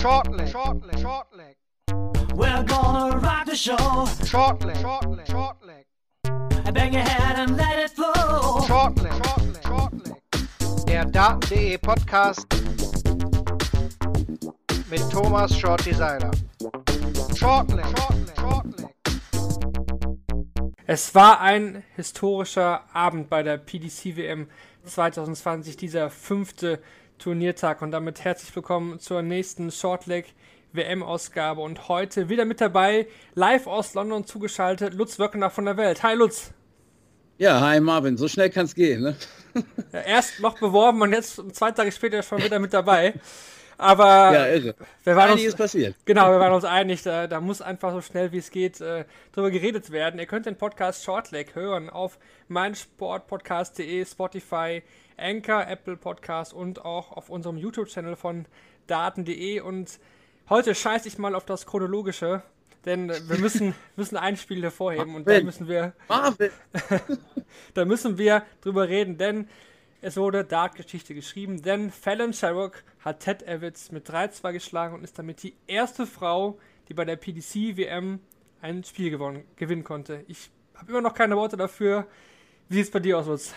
Shortleg, shortleg, shortleg. We're gonna rock the show. Shortleg, shortleg, shortleg. Bang your head and let it flow. Shortleg, shortleg, shortleg. Der Daten.de Podcast mit Thomas Shorty Seiler. Shortleg, shortleg, shortleg. Es war ein historischer Abend bei der PDC WM 2020, dieser fünfte Turniertag und damit herzlich willkommen zur nächsten Shortleg WM-Ausgabe und heute wieder mit dabei, live aus London zugeschaltet, Lutz Wöckener von der Welt. Hi Lutz. Ja, hi Marvin, so schnell kann es gehen, ne? Ja, erst noch beworben und jetzt zwei Tage später schon wieder mit dabei. Aber ja, irre. wir waren Einiges uns, passiert. Genau, wir waren uns einig, da, da muss einfach so schnell wie es geht äh, drüber geredet werden. Ihr könnt den Podcast Shortleg hören auf meinsportpodcast.de, Spotify, Anchor, Apple Podcast und auch auf unserem YouTube-Channel von daten.de. Und heute scheiße ich mal auf das Chronologische, denn wir müssen, müssen ein Spiel hervorheben und da müssen wir da müssen wir drüber reden, denn es wurde Dart-Geschichte geschrieben, denn Fallon Sherrock hat Ted Evans mit 3-2 geschlagen und ist damit die erste Frau, die bei der PDC-WM ein Spiel gewonnen, gewinnen konnte. Ich habe immer noch keine Worte dafür. Wie sieht es bei dir aus, Lutz?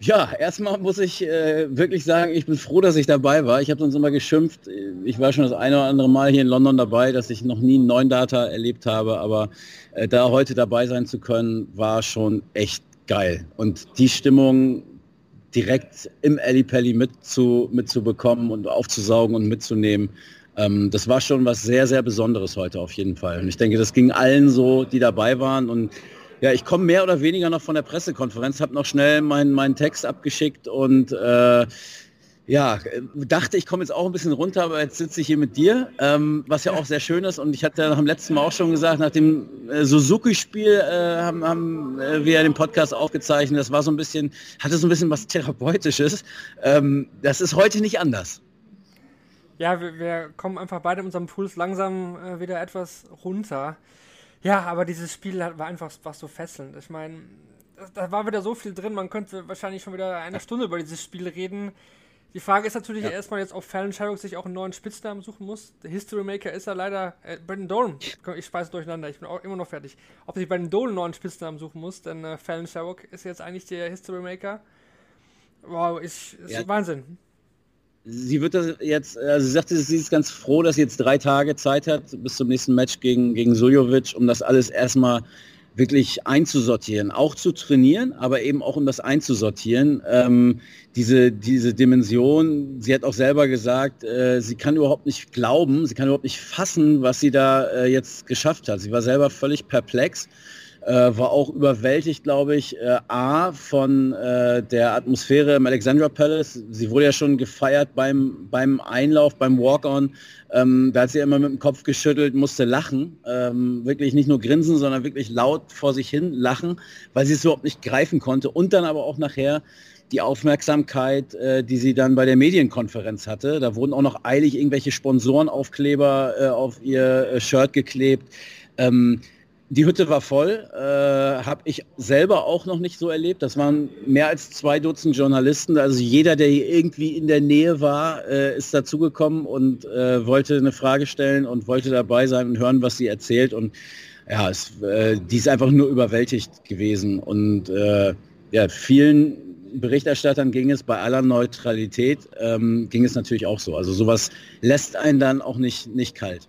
Ja, erstmal muss ich äh, wirklich sagen, ich bin froh, dass ich dabei war. Ich habe sonst immer geschimpft. Ich war schon das eine oder andere Mal hier in London dabei, dass ich noch nie einen neuen Data erlebt habe, aber äh, da heute dabei sein zu können, war schon echt geil. Und die Stimmung direkt im Ellipelli mitzu, mitzubekommen und aufzusaugen und mitzunehmen, ähm, das war schon was sehr, sehr Besonderes heute auf jeden Fall. Und ich denke, das ging allen so, die dabei waren und ja, ich komme mehr oder weniger noch von der Pressekonferenz, habe noch schnell meinen meinen Text abgeschickt und äh, ja, dachte, ich komme jetzt auch ein bisschen runter, aber jetzt sitze ich hier mit dir, ähm, was ja auch sehr schön ist. Und ich hatte ja nach dem letzten Mal auch schon gesagt, nach dem äh, Suzuki-Spiel äh, haben, haben äh, wir ja den Podcast aufgezeichnet. Das war so ein bisschen, hatte so ein bisschen was Therapeutisches. Ähm, das ist heute nicht anders. Ja, wir, wir kommen einfach beide in unserem Puls langsam äh, wieder etwas runter. Ja, aber dieses Spiel hat- war einfach was so fesselnd. Ich meine, da- da war wieder so viel drin, man könnte wahrscheinlich schon wieder eine Stunde über dieses Spiel reden. Die Frage ist natürlich Ja. erstmal jetzt, ob Fallon Sherrock sich auch einen neuen Spitznamen suchen muss. Der History Maker ist ja leider äh, Brandon Dolan. Ich speise durcheinander, ich bin auch immer noch fertig. Ob sich Brandon Dolan einen neuen Spitznamen suchen muss, denn äh, Fallon Sherrock ist jetzt eigentlich der History Maker. Wow, ist, ist Ja. Wahnsinn. Sie wird das jetzt, also sie sagte, sie ist ganz froh, dass sie jetzt drei Tage Zeit hat bis zum nächsten Match gegen, gegen Suljovic, um das alles erstmal wirklich einzusortieren, auch zu trainieren, aber eben auch um das einzusortieren. Ähm, diese, diese Dimension, sie hat auch selber gesagt, äh, sie kann überhaupt nicht glauben, sie kann überhaupt nicht fassen, was sie da äh, jetzt geschafft hat. Sie war selber völlig perplex äh, war auch überwältigt, glaube ich, äh, A von äh, der Atmosphäre im Alexandra Palace. Sie wurde ja schon gefeiert beim, beim Einlauf, beim Walk-On. Ähm, da hat sie immer mit dem Kopf geschüttelt, musste lachen. Ähm, wirklich nicht nur grinsen, sondern wirklich laut vor sich hin lachen, weil sie es überhaupt nicht greifen konnte. Und dann aber auch nachher die Aufmerksamkeit, äh, die sie dann bei der Medienkonferenz hatte. Da wurden auch noch eilig irgendwelche Sponsorenaufkleber äh, auf ihr äh, Shirt geklebt. Ähm, die Hütte war voll, äh, habe ich selber auch noch nicht so erlebt. Das waren mehr als zwei Dutzend Journalisten. Also jeder, der hier irgendwie in der Nähe war, äh, ist dazugekommen und äh, wollte eine Frage stellen und wollte dabei sein und hören, was sie erzählt. Und ja, es, äh, die ist einfach nur überwältigt gewesen. Und äh, ja, vielen Berichterstattern ging es bei aller Neutralität, ähm, ging es natürlich auch so. Also sowas lässt einen dann auch nicht, nicht kalt.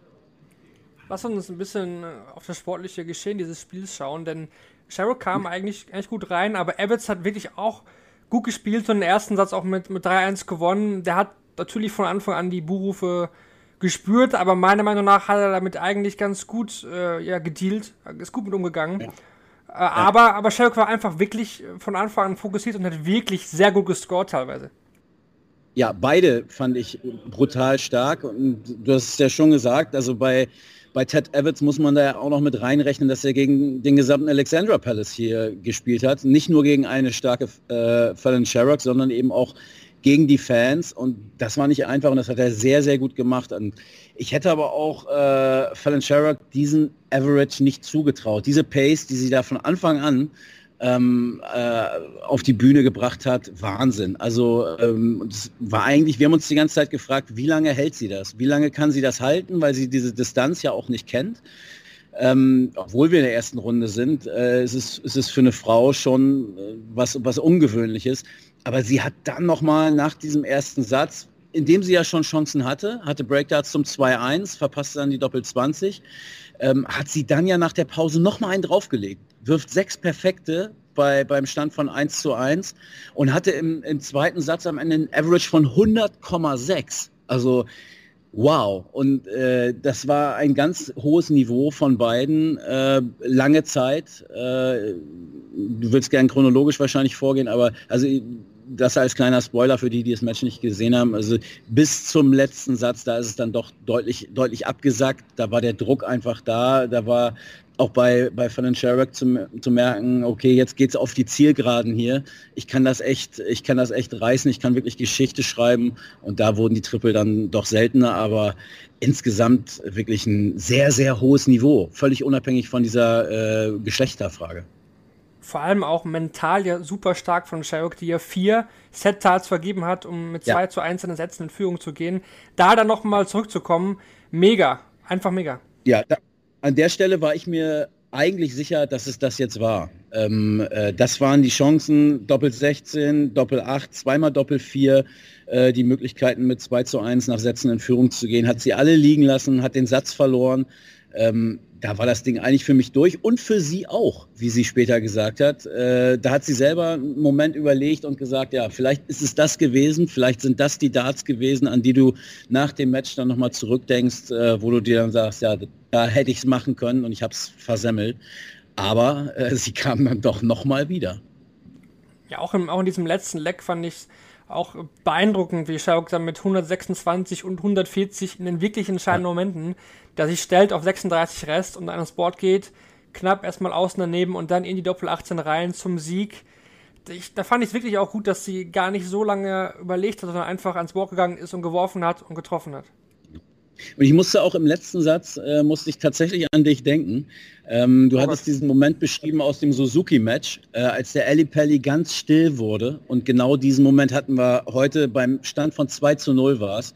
Lass uns ein bisschen äh, auf das sportliche Geschehen dieses Spiels schauen, denn Sherrock kam eigentlich, eigentlich gut rein, aber Evans hat wirklich auch gut gespielt und den ersten Satz auch mit, mit 3-1 gewonnen. Der hat natürlich von Anfang an die Buhrufe gespürt, aber meiner Meinung nach hat er damit eigentlich ganz gut äh, ja, gedealt, ist gut mit umgegangen. Äh, Aber, aber Sherrock war einfach wirklich von Anfang an fokussiert und hat wirklich sehr gut gescored teilweise. Ja, beide fand ich brutal stark. Und du hast es ja schon gesagt, also bei, bei Ted Evans muss man da ja auch noch mit reinrechnen, dass er gegen den gesamten Alexandra Palace hier gespielt hat. Nicht nur gegen eine starke äh, Fallon Sherrock, sondern eben auch gegen die Fans. Und das war nicht einfach und das hat er sehr, sehr gut gemacht. Und ich hätte aber auch äh, Fallon Sherrock diesen Average nicht zugetraut. Diese Pace, die sie da von Anfang an ähm, äh, auf die Bühne gebracht hat, Wahnsinn. Also ähm, das war eigentlich, wir haben uns die ganze Zeit gefragt, wie lange hält sie das? Wie lange kann sie das halten, weil sie diese Distanz ja auch nicht kennt. Ähm, obwohl wir in der ersten Runde sind, äh, ist, es, ist es für eine Frau schon äh, was, was Ungewöhnliches. Aber sie hat dann nochmal nach diesem ersten Satz, in dem sie ja schon Chancen hatte, hatte Breakdarts zum 2-1, verpasste dann die Doppel-20, ähm, hat sie dann ja nach der Pause nochmal einen draufgelegt, wirft sechs perfekte bei, beim Stand von 1 zu 1 und hatte im, im zweiten Satz am Ende ein Average von 100,6. Also wow. Und äh, das war ein ganz hohes Niveau von beiden, äh, lange Zeit. Äh, du willst gern chronologisch wahrscheinlich vorgehen, aber also das als kleiner Spoiler für die, die das Match nicht gesehen haben. Also bis zum letzten Satz, da ist es dann doch deutlich, deutlich abgesackt. Da war der Druck einfach da. Da war auch bei, bei Van Sherrock zu, zu merken, okay, jetzt geht's auf die Zielgeraden hier. Ich kann das echt, ich kann das echt reißen, ich kann wirklich Geschichte schreiben. Und da wurden die Triple dann doch seltener, aber insgesamt wirklich ein sehr, sehr hohes Niveau, völlig unabhängig von dieser äh, Geschlechterfrage. Vor allem auch mental ja super stark von Sherrock, die ja vier Set-Tarts vergeben hat, um mit zwei ja. zu einzelnen Sätzen in Führung zu gehen. Da dann nochmal zurückzukommen, mega, einfach mega. Ja, da, an der Stelle war ich mir eigentlich sicher, dass es das jetzt war. Ähm, äh, das waren die Chancen, Doppel 16, Doppel 8, zweimal Doppel 4, äh, die Möglichkeiten mit 2 zu 1 nach Sätzen in Führung zu gehen, hat sie alle liegen lassen, hat den Satz verloren. Ähm, da war das Ding eigentlich für mich durch und für sie auch, wie sie später gesagt hat. Äh, da hat sie selber einen Moment überlegt und gesagt, ja, vielleicht ist es das gewesen, vielleicht sind das die Darts gewesen, an die du nach dem Match dann nochmal zurückdenkst, äh, wo du dir dann sagst, ja, da hätte ich es machen können und ich habe es versemmelt. Aber äh, sie kam dann doch nochmal wieder. Ja, auch, im, auch in diesem letzten Leck fand ich auch beeindruckend, wie Schauk dann mit 126 und 140 in den wirklich entscheidenden. Momenten, der sich stellt auf 36 Rest und an das Board geht, knapp erstmal außen daneben und dann in die Doppel 18 rein zum Sieg. Ich, da fand ich es wirklich auch gut, dass sie gar nicht so lange überlegt hat, sondern einfach ans Board gegangen ist und geworfen hat und getroffen hat. Und ich musste auch im letzten Satz, äh, musste ich tatsächlich an dich denken. Ähm, du oh hattest diesen Moment beschrieben aus dem Suzuki-Match, äh, als der Ali Pelli ganz still wurde. Und genau diesen Moment hatten wir heute beim Stand von 2 zu 0 war es.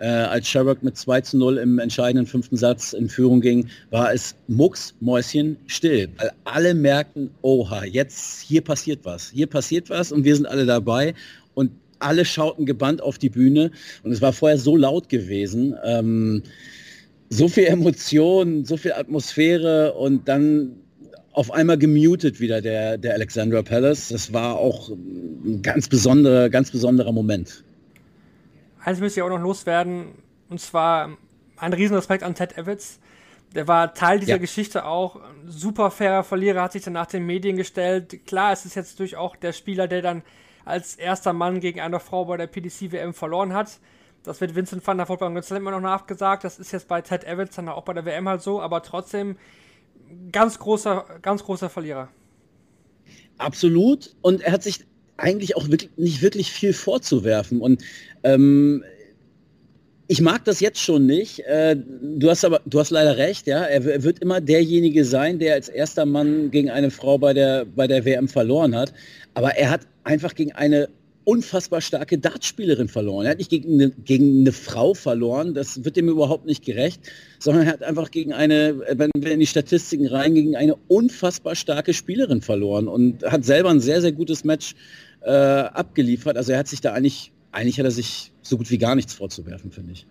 Äh, als Sherrock mit 2 zu 0 im entscheidenden fünften Satz in Führung ging, war es Mucks, Mäuschen, still. Weil alle merkten, oha, jetzt hier passiert was. Hier passiert was und wir sind alle dabei. Alle schauten gebannt auf die Bühne und es war vorher so laut gewesen. Ähm, so viel Emotion, so viel Atmosphäre und dann auf einmal gemutet wieder der, der Alexandra Palace. Das war auch ein ganz besonderer, ganz besonderer Moment. Eins müsste ich auch noch loswerden, und zwar ein Riesenrespekt an Ted Evans. Der war Teil dieser ja. Geschichte auch. Super fairer Verlierer, hat sich dann nach den Medien gestellt. Klar, es ist jetzt durch auch der Spieler, der dann als erster Mann gegen eine Frau bei der PDC-WM verloren hat. Das wird Vincent van der Voort beim Grand immer noch nachgesagt. Das ist jetzt bei Ted Evans dann auch bei der WM halt so, aber trotzdem ganz großer, ganz großer Verlierer. Absolut. Und er hat sich eigentlich auch wirklich, nicht wirklich viel vorzuwerfen. Und ähm, ich mag das jetzt schon nicht. Äh, du hast aber, du hast leider recht, ja. Er, wird immer derjenige sein, der als erster Mann gegen eine Frau bei der, bei der WM verloren hat. Aber er hat einfach gegen eine unfassbar starke Dartspielerin verloren. Er hat nicht gegen eine, gegen eine Frau verloren, das wird ihm überhaupt nicht gerecht, sondern er hat einfach gegen eine, wenn wir in die Statistiken reingehen, eine unfassbar starke Spielerin verloren und hat selber ein sehr, sehr gutes Match äh, abgeliefert. Also er hat sich da eigentlich, eigentlich hat er sich so gut wie gar nichts vorzuwerfen, finde ich.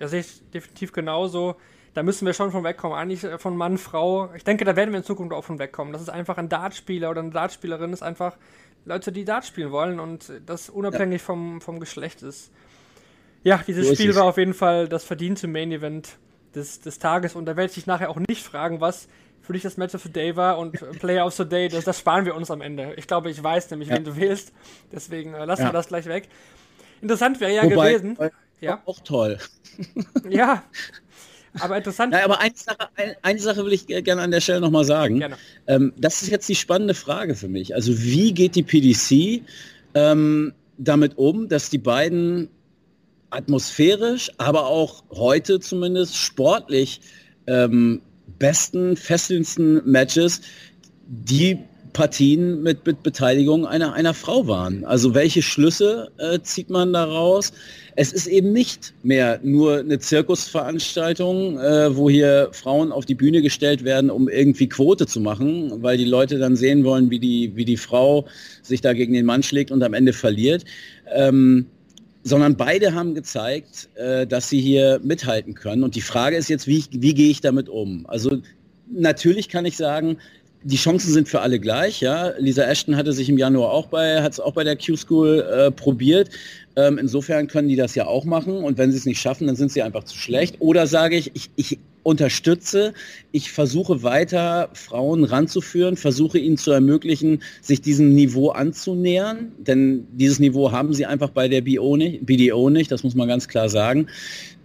Ja, sehe ich definitiv genauso. Da müssen wir schon von wegkommen. Eigentlich äh, von Mann, Frau. Ich denke, da werden wir in Zukunft auch von wegkommen. Das ist einfach ein Dartspieler oder eine Dartspielerin ist einfach Leute, die Dart spielen wollen und das unabhängig ja. vom, vom Geschlecht ist. Ja, dieses so Spiel war auf jeden Fall das verdiente Main Event des, des Tages und da werde ich dich nachher auch nicht fragen, was für dich das Match of the Day war und Player of the Day, das, das sparen wir uns am Ende. Ich glaube, ich weiß nämlich, ja. wen du wählst, deswegen äh, lassen ja. wir das gleich weg. Interessant wäre ja Wobei, gewesen. Ja. Auch toll. Ja, aber interessant. Ja, aber eine Sache, eine, eine Sache will ich gerne an der Stelle nochmal sagen. Ähm, das ist jetzt die spannende Frage für mich. Also wie geht die PDC ähm, damit um, dass die beiden atmosphärisch, aber auch heute zumindest sportlich ähm, besten, fesselndsten Matches, die Partien mit, mit Beteiligung einer, einer Frau waren. Also welche Schlüsse äh, zieht man daraus? Es ist eben nicht mehr nur eine Zirkusveranstaltung, äh, wo hier Frauen auf die Bühne gestellt werden, um irgendwie Quote zu machen, weil die Leute dann sehen wollen, wie die, wie die Frau sich da gegen den Mann schlägt und am Ende verliert. Ähm, sondern beide haben gezeigt, äh, dass sie hier mithalten können. Und die Frage ist jetzt, wie, wie gehe ich damit um? Also natürlich kann ich sagen, die Chancen sind für alle gleich, ja. Lisa Ashton hatte sich im Januar auch bei, hat es auch bei der Q-School äh, probiert. Ähm, insofern können die das ja auch machen und wenn sie es nicht schaffen, dann sind sie einfach zu schlecht. Oder sage ich, ich, ich unterstütze, ich versuche weiter Frauen ranzuführen, versuche ihnen zu ermöglichen, sich diesem Niveau anzunähern, denn dieses Niveau haben sie einfach bei der BDO nicht, BDO nicht das muss man ganz klar sagen.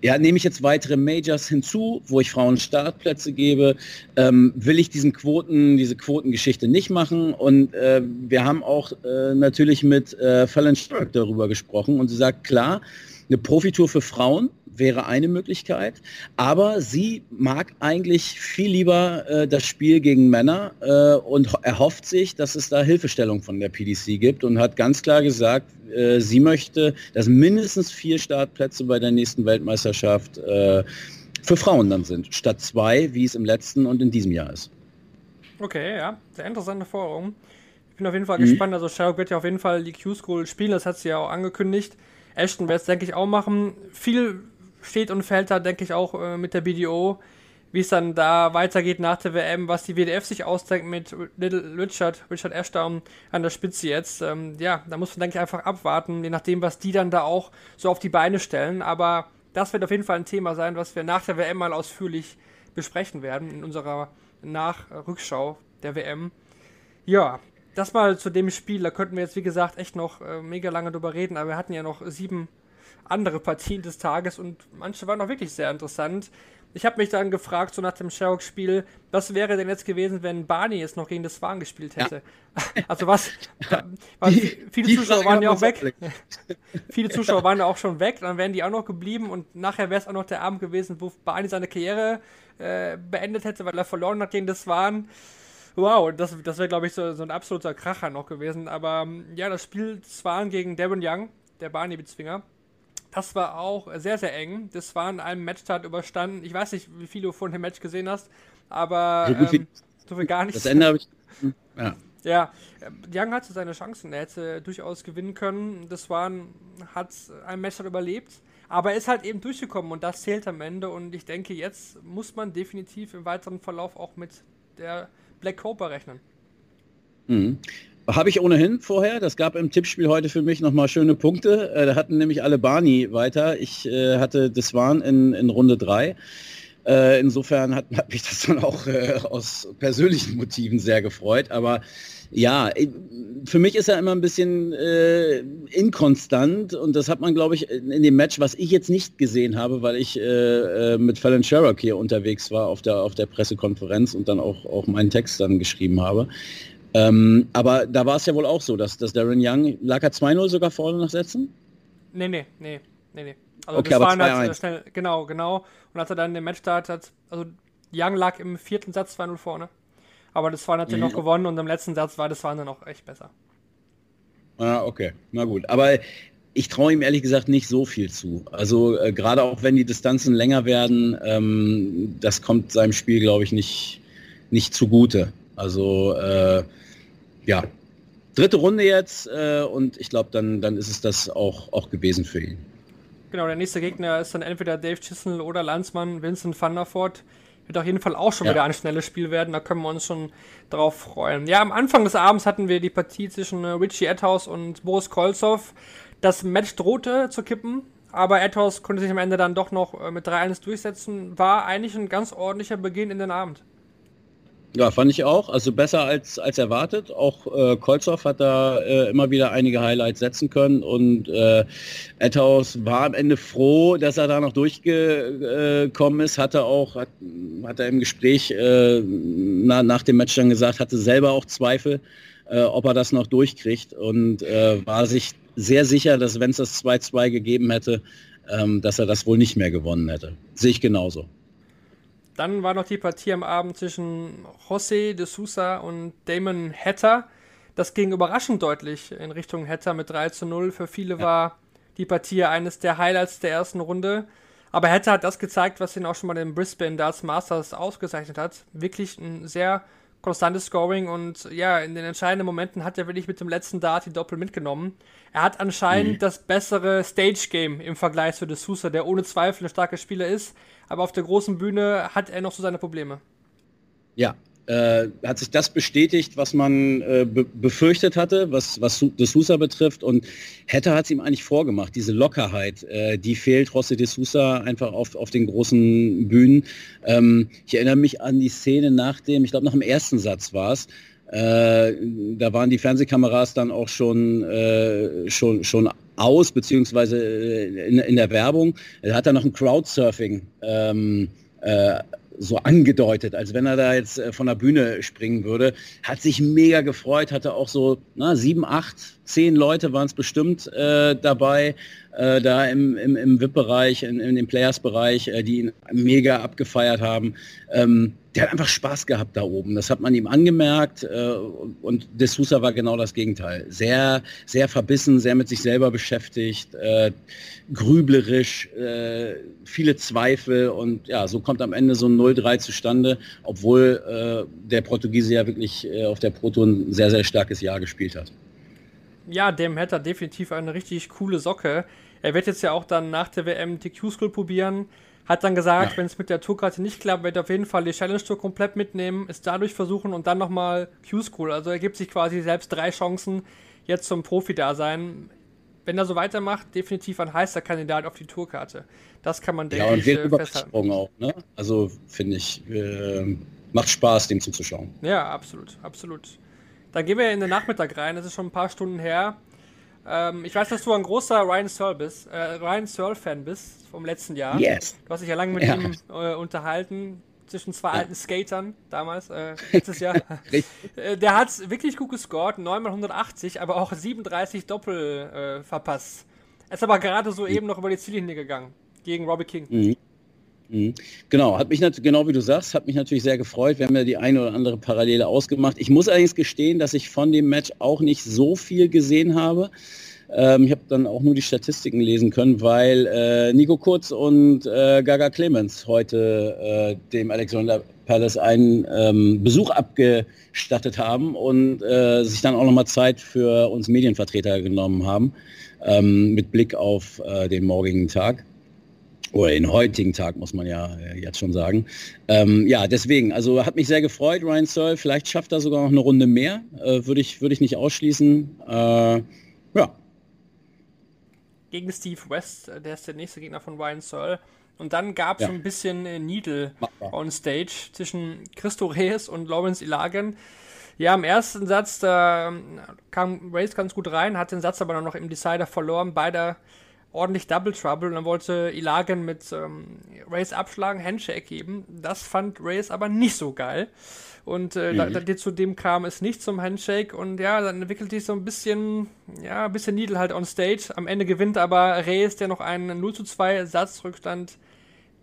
Ja, nehme ich jetzt weitere Majors hinzu, wo ich Frauen Startplätze gebe, ähm, will ich diesen Quoten, diese Quotengeschichte nicht machen. Und äh, wir haben auch äh, natürlich mit äh, Fallon Sturck darüber gesprochen und sie sagt, klar, eine Profitour für Frauen wäre eine Möglichkeit, aber sie mag eigentlich viel lieber äh, das Spiel gegen Männer äh, und erhofft sich, dass es da Hilfestellung von der PDC gibt und hat ganz klar gesagt, äh, sie möchte, dass mindestens vier Startplätze bei der nächsten Weltmeisterschaft äh, für Frauen dann sind, statt zwei, wie es im letzten und in diesem Jahr ist. Okay, ja, sehr interessante Forderung. Ich bin auf jeden Fall mhm. gespannt. Also Sherlock wird ja auf jeden Fall die Q-School spielen, das hat sie ja auch angekündigt. Ashton wird es, denke ich, auch machen. Viel steht und fällt da, denke ich, auch äh, mit der BDO, wie es dann da weitergeht nach der WM, was die WDF sich ausdenkt mit Little Richard, Richard Ashdown an der Spitze jetzt. Ähm, ja, da muss man, denke ich, einfach abwarten, je nachdem, was die dann da auch so auf die Beine stellen. Aber das wird auf jeden Fall ein Thema sein, was wir nach der WM mal ausführlich besprechen werden in unserer Nachrückschau der WM. Ja, das mal zu dem Spiel. Da könnten wir jetzt, wie gesagt, echt noch äh, mega lange drüber reden, aber wir hatten ja noch sieben andere Partien des Tages und manche waren auch wirklich sehr interessant. Ich habe mich dann gefragt, so nach dem Sherlock-Spiel, was wäre denn jetzt gewesen, wenn Barney jetzt noch gegen das Swan gespielt hätte? Ja. Also was, was die, viele die Zuschauer waren ja auch weg. viele Zuschauer waren ja auch schon weg, dann wären die auch noch geblieben und nachher wäre es auch noch der Abend gewesen, wo Barney seine Karriere äh, beendet hätte, weil er verloren hat gegen das Swan. Wow, das, das wäre, glaube ich, so, so ein absoluter Kracher noch gewesen. Aber ja, das Spiel Swan gegen Devon Young, der Barney-Bezwinger, das war auch sehr, sehr eng. Das war in einem Matchstart überstanden. Ich weiß nicht, wie viel du von dem Match gesehen hast, aber so, ähm, so viel gar nicht. Das Ende habe ich. Ja. Ja, Young hatte seine Chancen. Er hätte durchaus gewinnen können. Das war hat ein Matchstart überlebt. Aber er ist halt eben durchgekommen und das zählt am Ende. Und ich denke, jetzt muss man definitiv im weiteren Verlauf auch mit der Black Cobra rechnen. Mhm. Habe ich ohnehin vorher. Das gab im Tippspiel heute für mich nochmal schöne Punkte. Äh, da hatten nämlich alle Barney weiter. Ich äh, hatte Deswan in, in Runde 3. Äh, insofern hat, hat, mich das dann auch äh, aus persönlichen Motiven sehr gefreut. Aber ja, für mich ist er immer ein bisschen äh, inkonstant und das hat man, glaube ich, in dem Match, was ich jetzt nicht gesehen habe, weil ich äh, mit Fallon Sherrock hier unterwegs war auf der, auf der Pressekonferenz und dann auch, auch meinen Text dann geschrieben habe. Ähm, aber da war es ja wohl auch so, dass, dass Darren Young, lag er 2-0 sogar vorne nach Sätzen? Nee, nee, nee, nee, nee. Also okay, das aber war halt schnell, genau, genau. Und als er dann den Matchstart hat, also Young lag im vierten Satz 2-0 vorne. Aber das war natürlich mhm. noch gewonnen und im letzten Satz war das waren dann auch echt besser. Ah, okay. Na gut. Aber ich traue ihm ehrlich gesagt nicht so viel zu. Also äh, gerade auch wenn die Distanzen länger werden, ähm, das kommt seinem Spiel, glaube ich, nicht, nicht zugute. Also äh, ja, dritte Runde jetzt äh, und ich glaube, dann, dann ist es das auch, auch gewesen für ihn. Genau, der nächste Gegner ist dann entweder Dave Chisnell oder Landsmann Vincent van der Voort. Wird auf jeden Fall auch schon ja. wieder ein schnelles Spiel werden, da können wir uns schon drauf freuen. Ja, am Anfang des Abends hatten wir die Partie zwischen äh, Richie Edhouse und Boris Kolzow. Das Match drohte zu kippen, aber Edhouse konnte sich am Ende dann doch noch äh, mit 3-1 durchsetzen. War eigentlich ein ganz ordentlicher Beginn in den Abend. Ja, fand ich auch. Also besser als, als erwartet. Auch äh, Kolzow hat da äh, immer wieder einige Highlights setzen können und äh, Etthaus war am Ende froh, dass er da noch durchgekommen ist. Hatte auch, hat, hat er im Gespräch äh, na, nach dem Match dann gesagt, hatte selber auch Zweifel, äh, ob er das noch durchkriegt und äh, war sich sehr sicher, dass wenn es das 2-2 gegeben hätte, ähm, dass er das wohl nicht mehr gewonnen hätte. Sehe ich genauso. Dann war noch die Partie am Abend zwischen José de Sousa und Damon Hatter. Das ging überraschend deutlich in Richtung Hatter mit 3 zu 0. Für viele ja. war die Partie eines der Highlights der ersten Runde. Aber Hatter hat das gezeigt, was ihn auch schon mal in Brisbane Darts Masters ausgezeichnet hat. Wirklich ein sehr konstantes Scoring und ja, in den entscheidenden Momenten hat er wirklich mit dem letzten Dart die Doppel mitgenommen. Er hat anscheinend mhm. das bessere Stage-Game im Vergleich zu De Sousa, der ohne Zweifel ein starker Spieler ist, aber auf der großen Bühne hat er noch so seine Probleme. Ja, äh, hat sich das bestätigt, was man äh, be befürchtet hatte, was, was De Sousa betrifft. Und Hatter hat es ihm eigentlich vorgemacht. Diese Lockerheit, äh, die fehlt José De Sousa einfach auf, auf den großen Bühnen. Ähm, ich erinnere mich an die Szene nach dem, ich glaube nach dem ersten Satz war es, äh, da waren die Fernsehkameras dann auch schon, äh, schon, schon aus, beziehungsweise äh, in, in der Werbung. Er hat dann noch ein Crowdsurfing ähm, äh, so angedeutet, als wenn er da jetzt äh, von der Bühne springen würde. Hat sich mega gefreut, hatte auch so na, sieben, acht, zehn Leute waren es bestimmt äh, dabei, äh, da im, im, im VIP-Bereich, in, in dem Players-Bereich, äh, die ihn mega abgefeiert haben. Ähm, der hat einfach Spaß gehabt da oben. Das hat man ihm angemerkt äh, und De Sousa war genau das Gegenteil. Sehr, sehr verbissen, sehr mit sich selber beschäftigt, äh, grüblerisch, äh, viele Zweifel und ja, so kommt am Ende so ein 0-3 zustande, obwohl äh, der Portugiese ja wirklich äh, auf der Proto ein sehr, sehr starkes Jahr gespielt hat. Ja, dem hätte er definitiv eine richtig coole Socke. Er wird jetzt ja auch dann nach der WM die Q-School probieren. Hat dann gesagt, ja. wenn es mit der Tourkarte nicht klappt, wird er auf jeden Fall die Challenge Tour komplett mitnehmen, es dadurch versuchen und dann nochmal Q-School. Also er gibt sich quasi selbst drei Chancen jetzt zum Profi-Dasein. Wenn er so weitermacht, definitiv ein heißer Kandidat auf die Tourkarte. Das kann man, denke ja, und ich, wird äh, festhalten. auch, ne? Also finde ich, äh, macht Spaß, dem zuzuschauen. Ja, absolut, absolut. Dann gehen wir in den Nachmittag rein, das ist schon ein paar Stunden her. Ähm, ich weiß, dass du ein großer Ryan Searle bist, äh, Ryan Searle Fan bist vom letzten Jahr. Yes. Du hast dich ja lange mit ja. ihm äh, unterhalten zwischen zwei ja. alten Skatern damals, äh, letztes Jahr. äh, der hat wirklich gut gescored, 9 mal 180, aber auch 37 Doppel äh, verpasst. Er ist aber gerade so eben noch über die Ziellinie gegangen gegen Robbie King. Mhm. Mhm. Genau, hat mich genau wie du sagst, hat mich natürlich sehr gefreut. Wir haben ja die eine oder andere Parallele ausgemacht. Ich muss allerdings gestehen, dass ich von dem Match auch nicht so viel gesehen habe. Ähm, ich habe dann auch nur die Statistiken lesen können, weil äh, Nico Kurz und äh, Gaga Clemens heute äh, dem Alexander Palace einen ähm, Besuch abgestattet haben und äh, sich dann auch nochmal Zeit für uns Medienvertreter genommen haben, ähm, mit Blick auf äh, den morgigen Tag oder den heutigen Tag, muss man ja äh, jetzt schon sagen. Ähm, ja, deswegen, also hat mich sehr gefreut, Ryan Searle. Vielleicht schafft er sogar noch eine Runde mehr. Äh, Würde ich, würd ich nicht ausschließen. Äh, ja. Gegen Steve West, äh, der ist der nächste Gegner von Ryan Searle. Und dann gab es ja. ein bisschen äh, Needle on Stage zwischen Christo Reyes und Lawrence Ilagan. Ja, im ersten Satz, da ähm, kam Reyes ganz gut rein, hat den Satz aber noch im Decider verloren. Beide ordentlich Double Trouble und dann wollte Ilagan mit ähm, Race abschlagen, Handshake geben. Das fand Race aber nicht so geil. Und äh, mhm. da, da, zu dem kam es nicht zum Handshake und ja, dann entwickelt sich so ein bisschen, ja, ein bisschen Needle halt on stage. Am Ende gewinnt aber Reyes, der noch einen 0 zu 2 Satzrückstand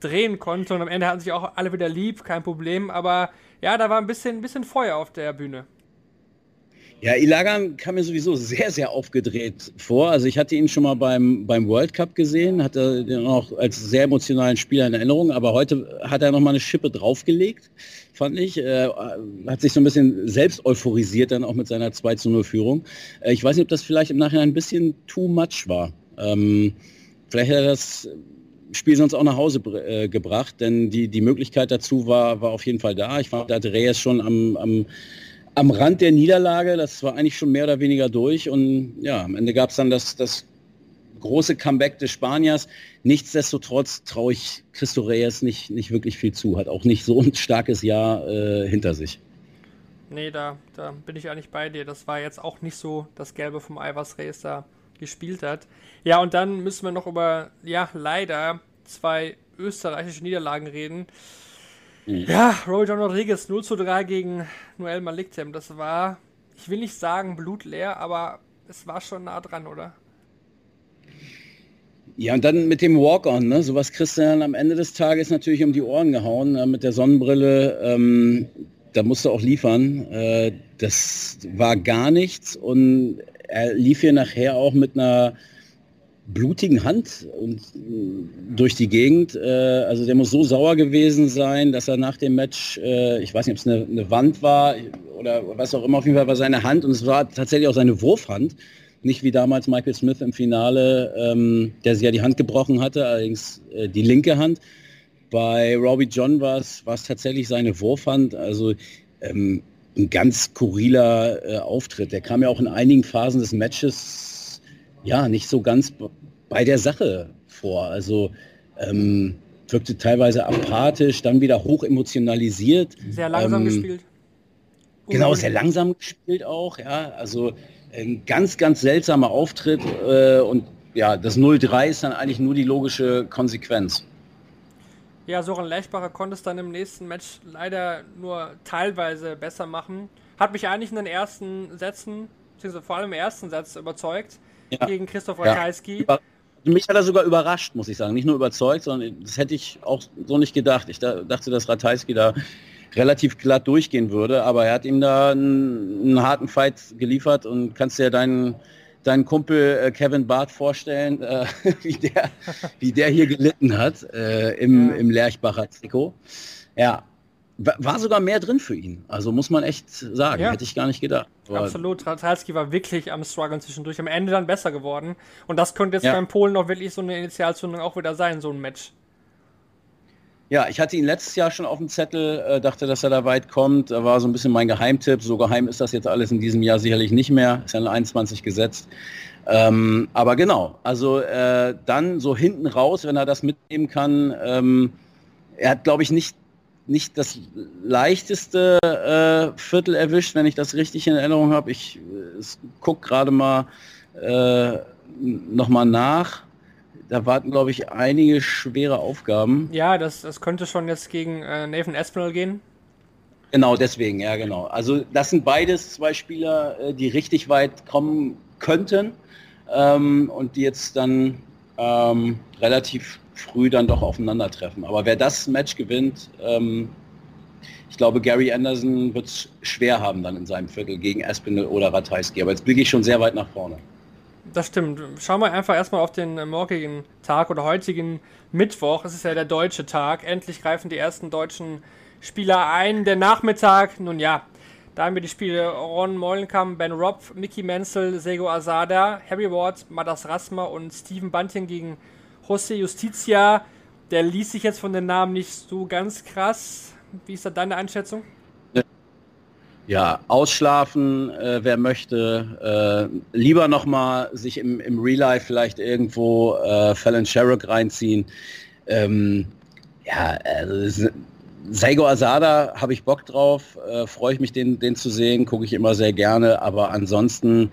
drehen konnte und am Ende hatten sich auch alle wieder lieb, kein Problem, aber ja, da war ein bisschen, ein bisschen Feuer auf der Bühne. Ja, Ilagan kam mir sowieso sehr, sehr aufgedreht vor. Also ich hatte ihn schon mal beim, beim World Cup gesehen, hatte den auch als sehr emotionalen Spieler in Erinnerung, aber heute hat er noch mal eine Schippe draufgelegt, fand ich. Äh, hat sich so ein bisschen selbst euphorisiert dann auch mit seiner 2 zu 0 Führung. Äh, ich weiß nicht, ob das vielleicht im Nachhinein ein bisschen too much war. Ähm, vielleicht hätte er das Spiel sonst auch nach Hause äh, gebracht, denn die, die Möglichkeit dazu war, war auf jeden Fall da. Ich fand, da hatte Reyes schon am, am am Rand der Niederlage. Das war eigentlich schon mehr oder weniger durch. Und ja, am Ende gab es dann das, das große Comeback des Spaniers. Nichtsdestotrotz traue ich Cristo Reyes nicht, nicht wirklich viel zu. Hat auch nicht so ein starkes Jahr äh, hinter sich. Nee, da, da bin ich eigentlich bei dir. Das war jetzt auch nicht so das Gelbe vom Ei, was Reyes da gespielt hat. Ja, und dann müssen wir noch über, ja, leider zwei österreichische Niederlagen reden. Mhm. Ja, Roy John Rodriguez 0 zu 3 gegen Noel Maliktem. Das war, ich will nicht sagen blutleer, aber es war schon nah dran, oder? Ja, und dann mit dem Walk-On, ne? sowas kriegst du dann am Ende des Tages natürlich um die Ohren gehauen, äh, mit der Sonnenbrille. Ähm, da musst du auch liefern. Äh, das war gar nichts und er lief hier nachher auch mit einer blutigen Hand und äh, durch die Gegend. Äh, also der muss so sauer gewesen sein, dass er nach dem Match, äh, ich weiß nicht, ob es eine, eine, Wand war oder was auch immer, auf jeden Fall war seine Hand und es war tatsächlich auch seine Wurfhand. Nicht wie damals Michael Smith im Finale, ähm, der sich ja die Hand gebrochen hatte, allerdings die linke Hand. Bei Robbie John war es tatsächlich seine Wurfhand. Also ähm, ein ganz skurriler Auftritt. Der kam ja auch in einigen Phasen des Matches ja nicht so ganz bei der Sache vor. Also ähm, wirkte teilweise apathisch, dann wieder hoch emotionalisiert. Sehr langsam ähm, gespielt. Genau, sehr langsam gespielt auch, ja. Also ein ganz, ganz seltsamer Auftritt äh, und ja, das 0-3 ist dann eigentlich nur die logische Konsequenz. Ja, Soran Lechbacher konnte es dann im nächsten Match leider nur teilweise besser machen. Hat mich eigentlich in den ersten Sätzen, beziehungsweise vor allem im ersten Satz überzeugt ja. gegen Christoph Ratajski. Ja. Mich hat er sogar überrascht, muss ich sagen. Nicht nur überzeugt, sondern das hätte ich auch so nicht gedacht. Ich dachte, dass Ratajski da relativ glatt durchgehen würde, aber er hat ihm da einen, einen harten Fight geliefert und kannst dir deinen deinen Kumpel äh, Kevin Barth vorstellen, äh, wie, der, wie der hier gelitten hat äh, im, ja. im Lerchbacher Trikot. Ja, war sogar mehr drin für ihn. Also muss man echt sagen, ja. hätte ich gar nicht gedacht. Aber Absolut, Ratalski war wirklich am Struggle zwischendurch, am Ende dann besser geworden. Und das könnte jetzt ja. beim Polen auch wirklich so eine Initialzündung auch wieder sein, so ein Match. Ja, ich hatte ihn letztes Jahr schon auf dem Zettel, äh, dachte, dass er da weit kommt. Da war so ein bisschen mein Geheimtipp. So geheim ist das jetzt alles in diesem Jahr sicherlich nicht mehr. Ist ja in 21 gesetzt. Ähm, aber genau, also äh, dann so hinten raus, wenn er das mitnehmen kann. Ähm, er hat, glaube ich, nicht, nicht das leichteste äh, Viertel erwischt, wenn ich das richtig in Erinnerung habe. Ich äh, gucke gerade mal äh, nochmal nach da warten, glaube ich, einige schwere Aufgaben. Ja, das, das könnte schon jetzt gegen äh, Nathan Espinel gehen. Genau, deswegen, ja, genau. Also das sind beides zwei Spieler, äh, die richtig weit kommen könnten ähm, und die jetzt dann ähm, relativ früh dann doch aufeinandertreffen. Aber wer das Match gewinnt, ähm, ich glaube, Gary Anderson wird es schwer haben dann in seinem Viertel gegen Espinel oder Ratajski. Aber jetzt blicke ich schon sehr weit nach vorne. Das stimmt. Schauen wir einfach erstmal auf den morgigen Tag oder heutigen Mittwoch. Es ist ja der deutsche Tag. Endlich greifen die ersten deutschen Spieler ein. Der Nachmittag, nun ja, da haben wir die Spiele Ron Mollenkamp, Ben Robb, Mickey Menzel, Sego Asada, Harry Ward, Madas Rasma und Steven Bunting gegen José Justicia. Der ließ sich jetzt von den Namen nicht so ganz krass. Wie ist da deine Einschätzung? ja, ausschlafen, äh, wer möchte, äh, lieber nochmal sich im, im Real Life vielleicht irgendwo äh, Fallon Sherrock reinziehen. Ähm, ja, also Seigo Asada habe ich Bock drauf, äh, freue ich mich, den, den zu sehen, gucke ich immer sehr gerne, aber ansonsten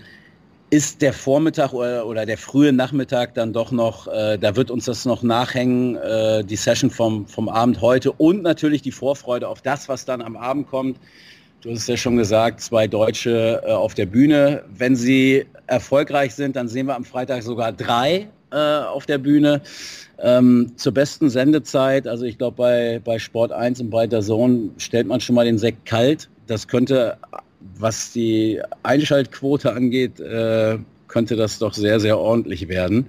ist der Vormittag oder, oder der frühe Nachmittag dann doch noch, äh, da wird uns das noch nachhängen, äh, die Session vom, vom Abend heute und natürlich die Vorfreude auf das, was dann am Abend kommt. Du hast ja schon gesagt, zwei Deutsche äh, auf der Bühne. Wenn sie erfolgreich sind, dann sehen wir am Freitag sogar drei äh, auf der Bühne. Ähm, zur besten Sendezeit, also ich glaube bei, bei Sport 1 und bei der Zone stellt man schon mal den Sekt kalt. Das könnte, was die Einschaltquote angeht, äh, könnte das doch sehr, sehr ordentlich werden.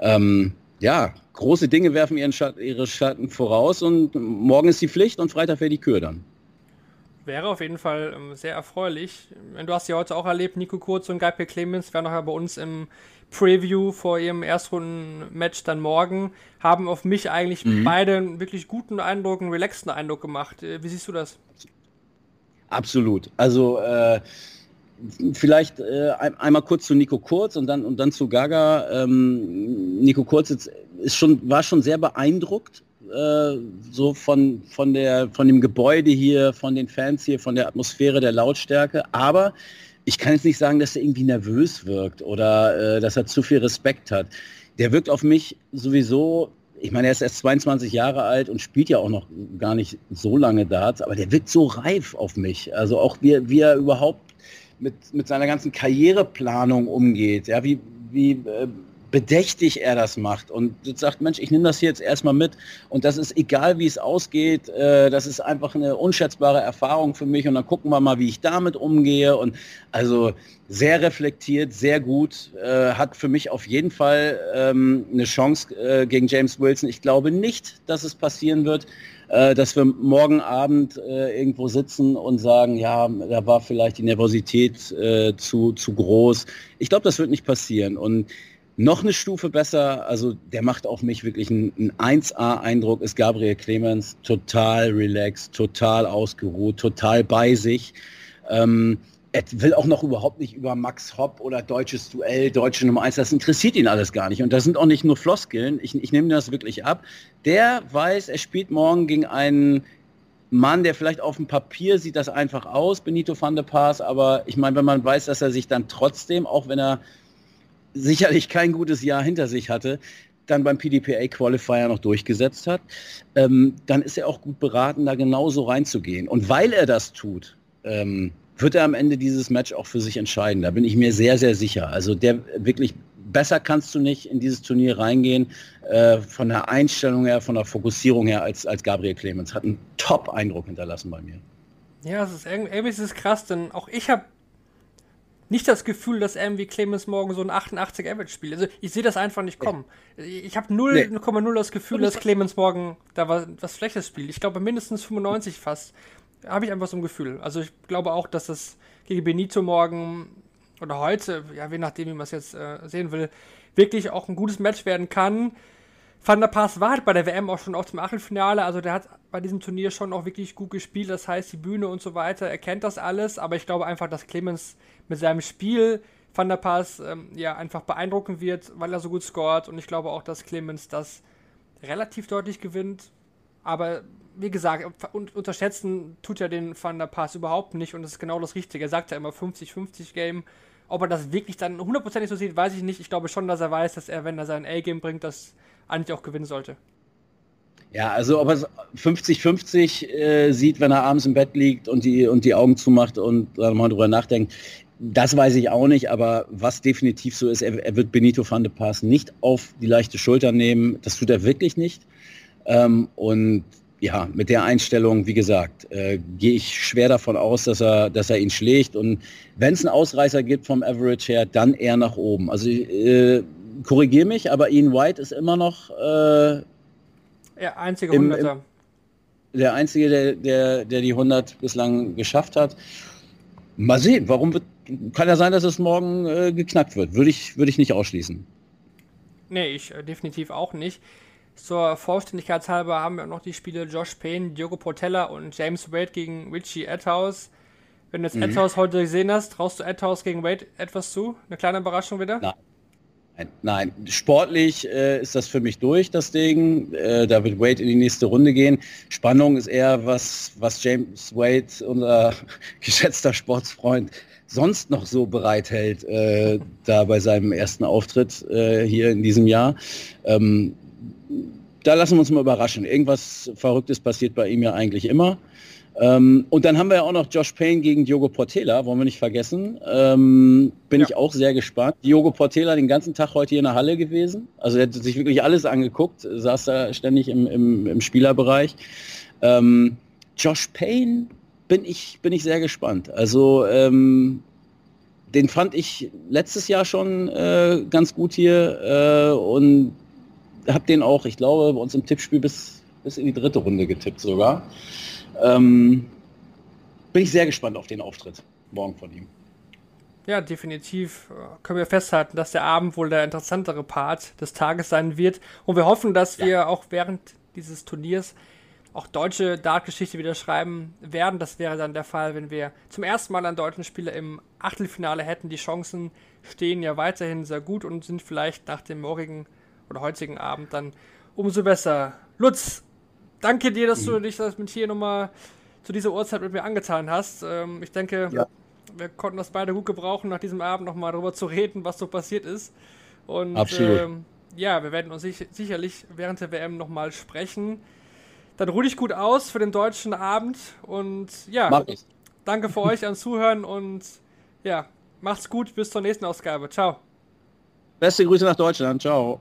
Ähm, ja, große Dinge werfen ihren Schatten, ihre Schatten voraus und morgen ist die Pflicht und Freitag wäre die Kür dann wäre auf jeden Fall ähm, sehr erfreulich. Du hast ja heute auch erlebt, Nico Kurz und Geipel Clemens werden nachher bei uns im Preview vor ihrem Erstrunden-Match dann morgen, haben auf mich eigentlich mhm. beide einen wirklich guten Eindruck, einen relaxten Eindruck gemacht. Äh, wie siehst du das? Absolut. Also äh, vielleicht äh, einmal kurz zu Nico Kurz und dann und dann zu Gaga. Ähm, Nico Kurz ist schon, war schon sehr beeindruckt äh, so von, von, der, von dem Gebäude hier, von den Fans hier, von der Atmosphäre, der Lautstärke. Aber ich kann jetzt nicht sagen, dass er irgendwie nervös wirkt oder äh, dass er zu viel Respekt hat. Der wirkt auf mich sowieso, ich meine, er ist erst 22 Jahre alt und spielt ja auch noch gar nicht so lange Darts, aber der wirkt so reif auf mich. Also auch wie, wie er überhaupt mit, mit seiner ganzen Karriereplanung umgeht, ja, wie, wie äh, bedächtig er das macht. Und sagt, Mensch, ich nehme das hier jetzt erstmal mit. Und das ist egal, wie es ausgeht, äh, das ist einfach eine unschätzbare Erfahrung für mich. Und dann gucken wir mal, wie ich damit umgehe. Und also sehr reflektiert, sehr gut, äh, hat für mich auf jeden Fall ähm, eine Chance äh, gegen James Wilson. Ich glaube nicht, dass es passieren wird, äh, dass wir morgen Abend äh, irgendwo sitzen und sagen, ja, da war vielleicht die Nervosität äh, zu, zu groß. Ich glaube, das wird nicht passieren. Und noch eine Stufe besser, also der macht auf mich wirklich einen, einen 1A-Eindruck, ist Gabriel Clemens. Total relaxed, total ausgeruht, total bei sich. Ähm, er will auch noch überhaupt nicht über Max Hopp oder deutsches Duell, deutsche Nummer 1, das interessiert ihn alles gar nicht. Und das sind auch nicht nur Floskeln, ich, ich nehme das wirklich ab. Der weiß, er spielt morgen gegen einen Mann, der vielleicht auf dem Papier sieht das einfach aus, Benito van der Paas, aber ich meine, wenn man weiß, dass er sich dann trotzdem, auch wenn er sicherlich kein gutes Jahr hinter sich hatte, dann beim PDPA Qualifier noch durchgesetzt hat, ähm, dann ist er auch gut beraten, da genauso reinzugehen. Und weil er das tut, ähm, wird er am Ende dieses Match auch für sich entscheiden. Da bin ich mir sehr, sehr sicher. Also der wirklich besser kannst du nicht in dieses Turnier reingehen, äh, von der Einstellung her, von der Fokussierung her, als, als Gabriel Clemens. Hat einen Top-Eindruck hinterlassen bei mir. Ja, es ist irgendwie ist es krass, denn auch ich habe nicht das Gefühl, dass irgendwie Clemens morgen so ein 88 Average spielt. Also ich sehe das einfach nicht kommen. Nee. Ich habe 0,0 nee. das Gefühl, dass Clemens morgen da was, was Schlechtes spielt. Ich glaube mindestens 95 fast. Habe ich einfach so ein Gefühl. Also ich glaube auch, dass das gegen Benito morgen oder heute, ja, je nachdem, wie man es jetzt äh, sehen will, wirklich auch ein gutes Match werden kann. Van der Pass war halt bei der WM auch schon auch zum Achtelfinale, also der hat bei diesem Turnier schon auch wirklich gut gespielt, das heißt die Bühne und so weiter, er kennt das alles, aber ich glaube einfach, dass Clemens mit seinem Spiel Van der Pass ähm, ja einfach beeindrucken wird, weil er so gut scoret und ich glaube auch, dass Clemens das relativ deutlich gewinnt, aber wie gesagt, un unterschätzen tut er den Van der Pass überhaupt nicht und das ist genau das Richtige. Er sagt ja immer 50-50 Game. Ob er das wirklich dann hundertprozentig so sieht, weiß ich nicht. Ich glaube schon, dass er weiß, dass er, wenn er sein A-Game bringt, das eigentlich auch gewinnen sollte. Ja, also ob er 50-50 äh, sieht, wenn er abends im Bett liegt und die, und die Augen zumacht und dann mal drüber nachdenkt, das weiß ich auch nicht, aber was definitiv so ist, er, er, wird Benito van de Pass nicht auf die leichte Schulter nehmen. Das tut er wirklich nicht. Ähm, und ja, mit der Einstellung, wie gesagt, äh, gehe ich schwer davon aus, dass er, dass er ihn schlägt. Und wenn es einen Ausreißer gibt vom Average her, dann eher nach oben. Also äh, korrigiere mich, aber Ian White ist immer noch äh, ja, einzige im, Im, der einzige, der, der, der die 100 bislang geschafft hat. Mal sehen, warum wird, kann ja sein, dass es morgen äh, geknackt wird. Würde ich, würde ich nicht ausschließen. Nee, ich äh, definitiv auch nicht. Zur Vollständigkeitshalber haben wir noch die Spiele Josh Payne, Diogo Portella und James Wade gegen Richie Edhouse. Wenn du jetzt mhm. Edhouse heute gesehen hast, traust du Edhouse gegen Wade etwas zu? Eine kleine Überraschung wieder? Nein. Nein, sportlich äh, ist das für mich durch, das Ding. Äh, da wird Wade in die nächste Runde gehen. Spannung ist eher, was, was James Wade, unser geschätzter Sportsfreund, sonst noch so bereithält, äh, da bei seinem ersten Auftritt äh, hier in diesem Jahr. Ähm, da lassen wir uns mal überraschen. Irgendwas Verrücktes passiert bei ihm ja eigentlich immer. Ähm, und dann haben wir ja auch noch Josh Payne gegen Diogo Portela, wollen wir nicht vergessen. Ähm, bin ja. ich auch sehr gespannt. Diogo Portela den ganzen Tag heute hier in der Halle gewesen. Also er hat sich wirklich alles angeguckt, saß da ständig im, im, im Spielerbereich. Ähm, Josh Payne bin ich, bin ich sehr gespannt. Also ähm, den fand ich letztes Jahr schon äh, ganz gut hier äh, und habe den auch, ich glaube, bei uns im Tippspiel bis, bis in die dritte Runde getippt sogar. Ähm, bin ich sehr gespannt auf den Auftritt morgen von ihm. Ja, definitiv äh, können wir festhalten, dass der Abend wohl der interessantere Part des Tages sein wird. Und wir hoffen, dass ja. wir auch während dieses Turniers auch deutsche Dartgeschichte wieder schreiben werden. Das wäre dann der Fall, wenn wir zum ersten Mal einen deutschen Spieler im Achtelfinale hätten. Die Chancen stehen ja weiterhin sehr gut und sind vielleicht nach dem morgigen oder heutigen Abend dann umso besser. Lutz, danke dir, dass mhm. du dich das mit hier nochmal zu dieser Uhrzeit mit mir angetan hast. Ähm, ich denke, ja. wir konnten das beide gut gebrauchen, nach diesem Abend nochmal darüber zu reden, was so passiert ist. Und Absolut. Ähm, ja, wir werden uns sich, sicherlich während der WM nochmal sprechen. Dann ruh dich gut aus für den deutschen Abend und ja, danke für euch ans Zuhören und ja, macht's gut, bis zur nächsten Ausgabe. Ciao. Beste Grüße nach Deutschland. Ciao.